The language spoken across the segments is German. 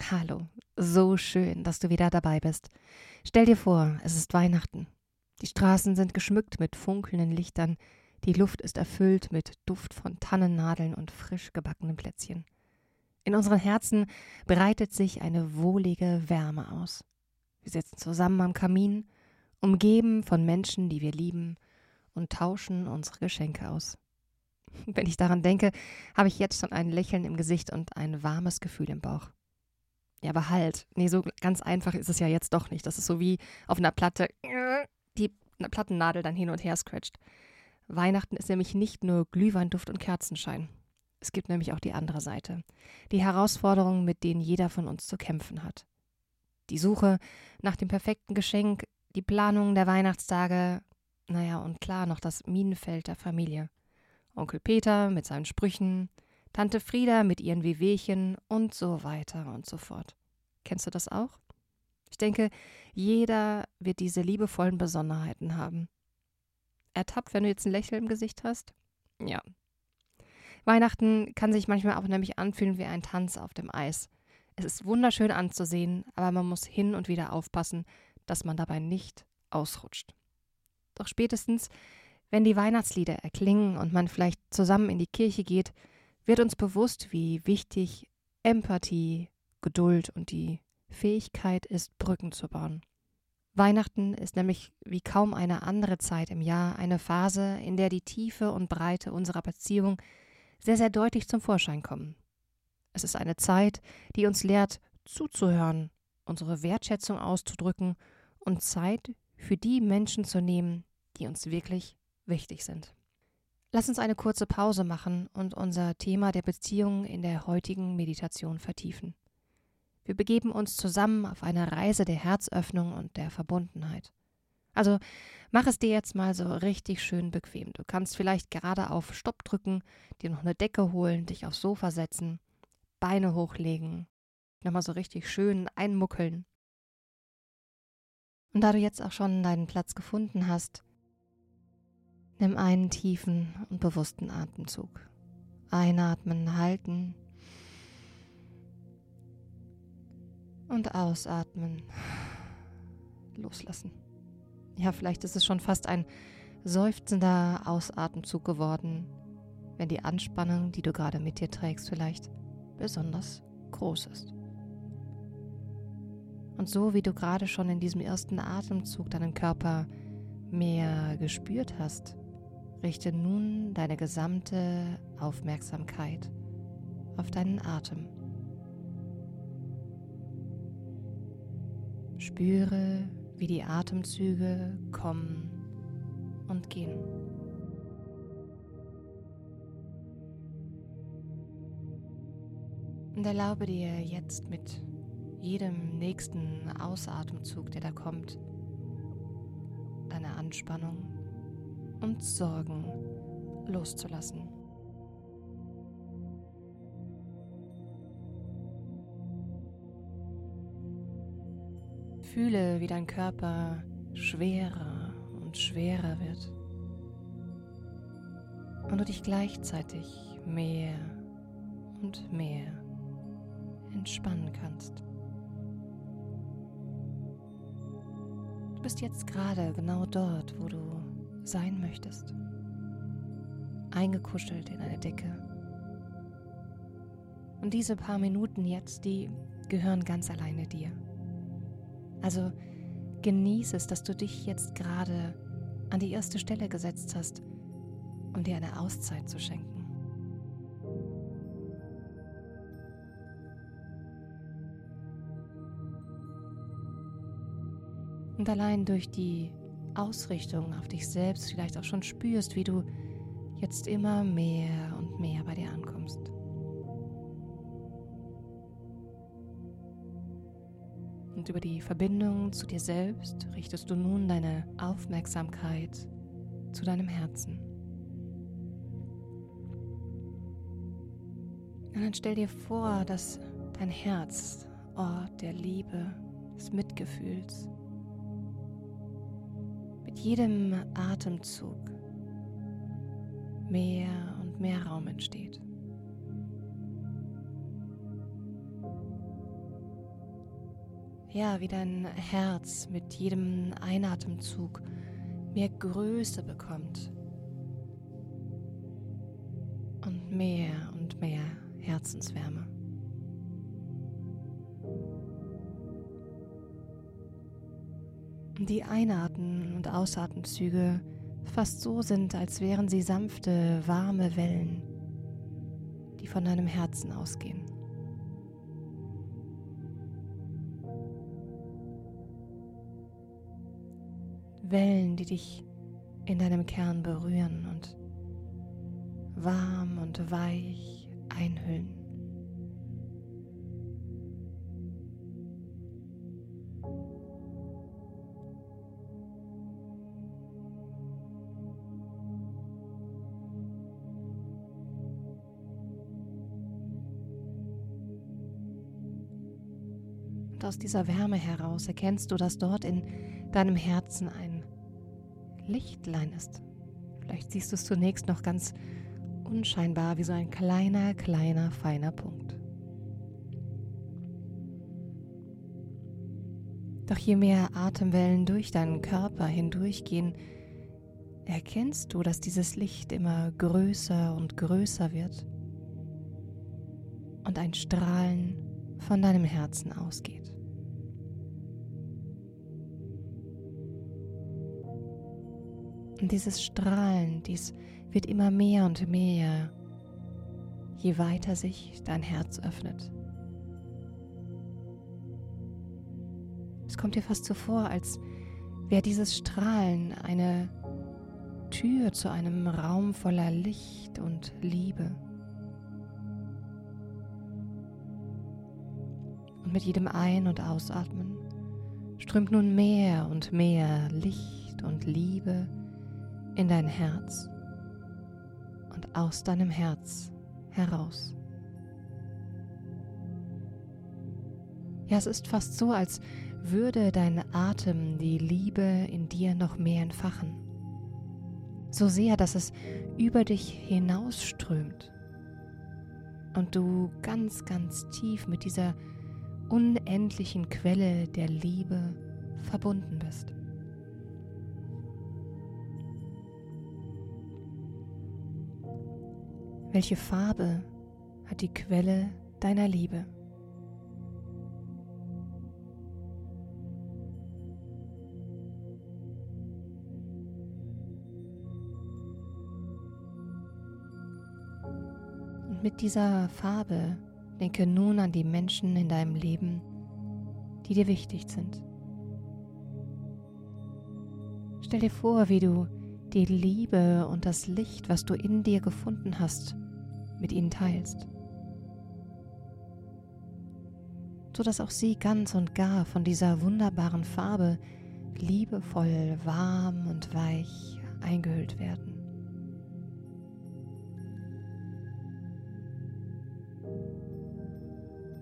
Hallo, so schön, dass du wieder dabei bist. Stell dir vor, es ist Weihnachten. Die Straßen sind geschmückt mit funkelnden Lichtern, die Luft ist erfüllt mit Duft von Tannennadeln und frisch gebackenen Plätzchen. In unseren Herzen breitet sich eine wohlige Wärme aus. Wir sitzen zusammen am Kamin, umgeben von Menschen, die wir lieben, und tauschen unsere Geschenke aus. Wenn ich daran denke, habe ich jetzt schon ein Lächeln im Gesicht und ein warmes Gefühl im Bauch. Ja, aber halt, nee, so ganz einfach ist es ja jetzt doch nicht. Das ist so wie auf einer Platte die Plattennadel dann hin und her scratcht. Weihnachten ist nämlich nicht nur Glühweinduft und Kerzenschein. Es gibt nämlich auch die andere Seite. Die Herausforderungen, mit denen jeder von uns zu kämpfen hat. Die Suche nach dem perfekten Geschenk, die Planung der Weihnachtstage, naja, und klar noch das Minenfeld der Familie. Onkel Peter mit seinen Sprüchen, Tante Frieda mit ihren Wehwehchen und so weiter und so fort. Kennst du das auch? Ich denke, jeder wird diese liebevollen Besonderheiten haben. Ertappt, wenn du jetzt ein Lächeln im Gesicht hast? Ja. Weihnachten kann sich manchmal auch nämlich anfühlen wie ein Tanz auf dem Eis. Es ist wunderschön anzusehen, aber man muss hin und wieder aufpassen, dass man dabei nicht ausrutscht. Doch spätestens, wenn die Weihnachtslieder erklingen und man vielleicht zusammen in die Kirche geht, wird uns bewusst, wie wichtig Empathie, Geduld und die Fähigkeit ist, Brücken zu bauen. Weihnachten ist nämlich wie kaum eine andere Zeit im Jahr eine Phase, in der die Tiefe und Breite unserer Beziehung sehr, sehr deutlich zum Vorschein kommen. Es ist eine Zeit, die uns lehrt, zuzuhören, unsere Wertschätzung auszudrücken und Zeit für die Menschen zu nehmen, die uns wirklich wichtig sind. Lass uns eine kurze Pause machen und unser Thema der Beziehung in der heutigen Meditation vertiefen. Wir begeben uns zusammen auf eine Reise der Herzöffnung und der Verbundenheit. Also mach es dir jetzt mal so richtig schön bequem. Du kannst vielleicht gerade auf Stopp drücken, dir noch eine Decke holen, dich aufs Sofa setzen, Beine hochlegen, nochmal so richtig schön einmuckeln. Und da du jetzt auch schon deinen Platz gefunden hast, Nimm einen tiefen und bewussten Atemzug. Einatmen, halten und ausatmen. Loslassen. Ja, vielleicht ist es schon fast ein seufzender Ausatemzug geworden, wenn die Anspannung, die du gerade mit dir trägst, vielleicht besonders groß ist. Und so wie du gerade schon in diesem ersten Atemzug deinen Körper mehr gespürt hast, Richte nun deine gesamte Aufmerksamkeit auf deinen Atem. Spüre, wie die Atemzüge kommen und gehen. Und erlaube dir jetzt mit jedem nächsten Ausatemzug, der da kommt, deine Anspannung und Sorgen loszulassen. Fühle, wie dein Körper schwerer und schwerer wird und du dich gleichzeitig mehr und mehr entspannen kannst. Du bist jetzt gerade genau dort, wo du sein möchtest. Eingekuschelt in eine Decke. Und diese paar Minuten jetzt, die gehören ganz alleine dir. Also genieße es, dass du dich jetzt gerade an die erste Stelle gesetzt hast, um dir eine Auszeit zu schenken. Und allein durch die Ausrichtung auf dich selbst vielleicht auch schon spürst, wie du jetzt immer mehr und mehr bei dir ankommst. Und über die Verbindung zu dir selbst richtest du nun deine Aufmerksamkeit zu deinem Herzen. Und dann stell dir vor, dass dein Herz Ort der Liebe, des Mitgefühls, mit jedem Atemzug mehr und mehr Raum entsteht. Ja, wie dein Herz mit jedem Einatemzug mehr Größe bekommt und mehr und mehr Herzenswärme. Die Einatmen- und Ausatemzüge fast so sind, als wären sie sanfte, warme Wellen, die von deinem Herzen ausgehen. Wellen, die dich in deinem Kern berühren und warm und weich einhüllen. Und aus dieser Wärme heraus erkennst du, dass dort in deinem Herzen ein Lichtlein ist. Vielleicht siehst du es zunächst noch ganz unscheinbar wie so ein kleiner, kleiner, feiner Punkt. Doch je mehr Atemwellen durch deinen Körper hindurchgehen, erkennst du, dass dieses Licht immer größer und größer wird und ein Strahlen von deinem Herzen ausgeht. Und dieses Strahlen, dies wird immer mehr und mehr, je weiter sich dein Herz öffnet. Es kommt dir fast so vor, als wäre dieses Strahlen eine Tür zu einem Raum voller Licht und Liebe. Und mit jedem Ein- und Ausatmen strömt nun mehr und mehr Licht und Liebe in dein Herz und aus deinem Herz heraus. Ja, es ist fast so, als würde dein Atem die Liebe in dir noch mehr entfachen. So sehr, dass es über dich hinausströmt und du ganz, ganz tief mit dieser unendlichen Quelle der Liebe verbunden bist. Welche Farbe hat die Quelle deiner Liebe? Mit dieser Farbe Denke nun an die Menschen in deinem Leben, die dir wichtig sind. Stell dir vor, wie du die Liebe und das Licht, was du in dir gefunden hast, mit ihnen teilst, sodass auch sie ganz und gar von dieser wunderbaren Farbe liebevoll, warm und weich eingehüllt werden.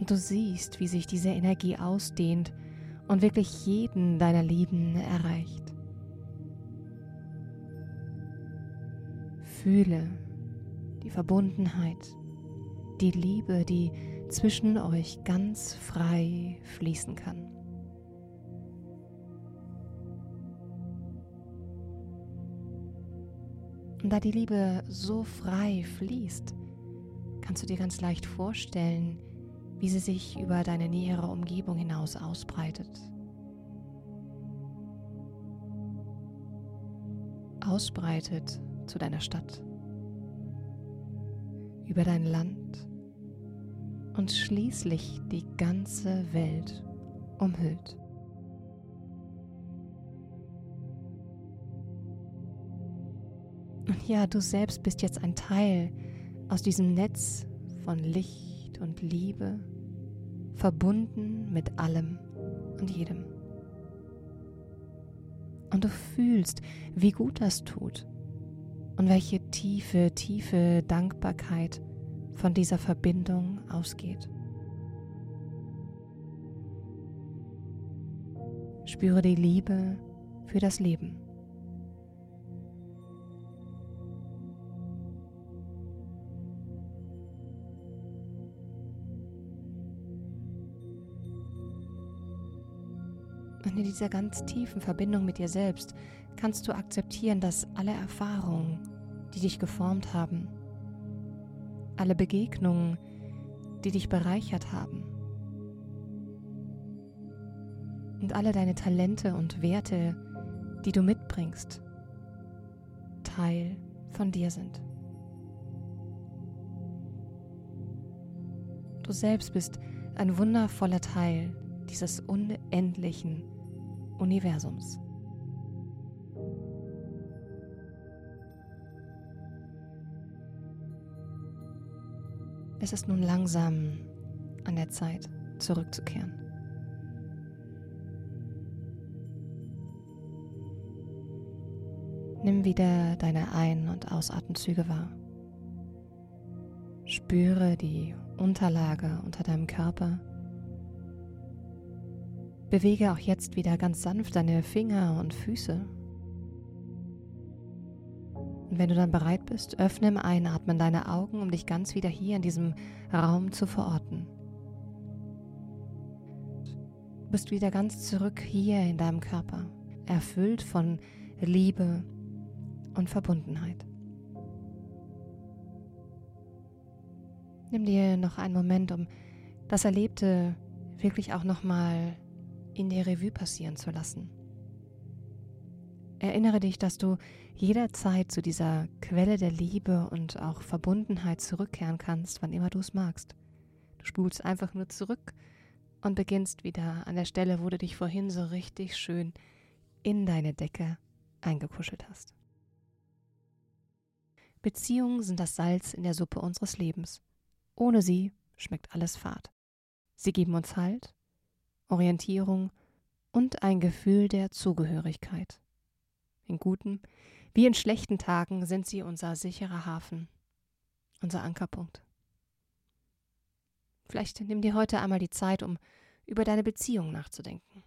Und du siehst, wie sich diese Energie ausdehnt und wirklich jeden deiner Lieben erreicht. Fühle die Verbundenheit, die Liebe, die zwischen euch ganz frei fließen kann. Und da die Liebe so frei fließt, kannst du dir ganz leicht vorstellen, wie sie sich über deine nähere Umgebung hinaus ausbreitet. Ausbreitet zu deiner Stadt, über dein Land und schließlich die ganze Welt umhüllt. Und ja, du selbst bist jetzt ein Teil aus diesem Netz von Licht und Liebe verbunden mit allem und jedem. Und du fühlst, wie gut das tut und welche tiefe, tiefe Dankbarkeit von dieser Verbindung ausgeht. Spüre die Liebe für das Leben. In dieser ganz tiefen Verbindung mit dir selbst kannst du akzeptieren, dass alle Erfahrungen, die dich geformt haben, alle Begegnungen, die dich bereichert haben und alle deine Talente und Werte, die du mitbringst, Teil von dir sind. Du selbst bist ein wundervoller Teil dieses unendlichen Universums. Es ist nun langsam an der Zeit, zurückzukehren. Nimm wieder deine Ein- und Ausatemzüge wahr. Spüre die Unterlage unter deinem Körper. Bewege auch jetzt wieder ganz sanft deine Finger und Füße. Und wenn du dann bereit bist, öffne im Einatmen deine Augen, um dich ganz wieder hier in diesem Raum zu verorten. Du bist wieder ganz zurück hier in deinem Körper, erfüllt von Liebe und Verbundenheit. Nimm dir noch einen Moment, um das Erlebte wirklich auch nochmal in der Revue passieren zu lassen. Erinnere dich, dass du jederzeit zu dieser Quelle der Liebe und auch Verbundenheit zurückkehren kannst, wann immer du es magst. Du spulst einfach nur zurück und beginnst wieder an der Stelle, wo du dich vorhin so richtig schön in deine Decke eingekuschelt hast. Beziehungen sind das Salz in der Suppe unseres Lebens. Ohne sie schmeckt alles fad. Sie geben uns Halt, Orientierung und ein Gefühl der Zugehörigkeit. In guten wie in schlechten Tagen sind sie unser sicherer Hafen, unser Ankerpunkt. Vielleicht nimm dir heute einmal die Zeit, um über deine Beziehung nachzudenken.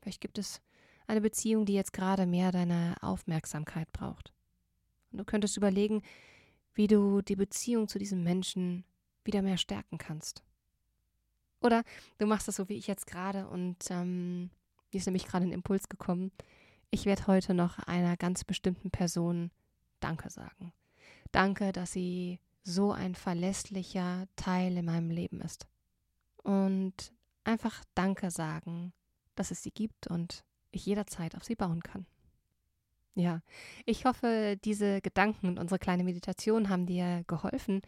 Vielleicht gibt es eine Beziehung, die jetzt gerade mehr deine Aufmerksamkeit braucht. Und du könntest überlegen, wie du die Beziehung zu diesem Menschen wieder mehr stärken kannst. Oder du machst das so wie ich jetzt gerade und ähm, mir ist nämlich gerade ein Impuls gekommen. Ich werde heute noch einer ganz bestimmten Person Danke sagen. Danke, dass sie so ein verlässlicher Teil in meinem Leben ist. Und einfach Danke sagen, dass es sie gibt und ich jederzeit auf sie bauen kann. Ja, ich hoffe, diese Gedanken und unsere kleine Meditation haben dir geholfen,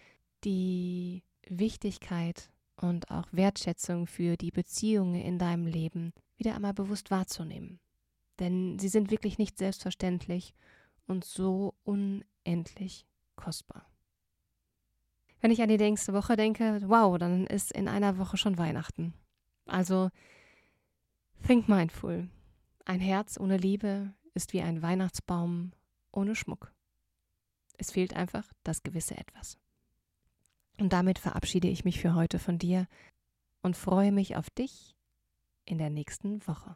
die Wichtigkeit und auch Wertschätzung für die Beziehungen in deinem Leben wieder einmal bewusst wahrzunehmen. Denn sie sind wirklich nicht selbstverständlich und so unendlich kostbar. Wenn ich an die nächste Woche denke, wow, dann ist in einer Woche schon Weihnachten. Also think mindful. Ein Herz ohne Liebe ist wie ein Weihnachtsbaum ohne Schmuck. Es fehlt einfach das gewisse Etwas. Und damit verabschiede ich mich für heute von dir und freue mich auf dich in der nächsten Woche.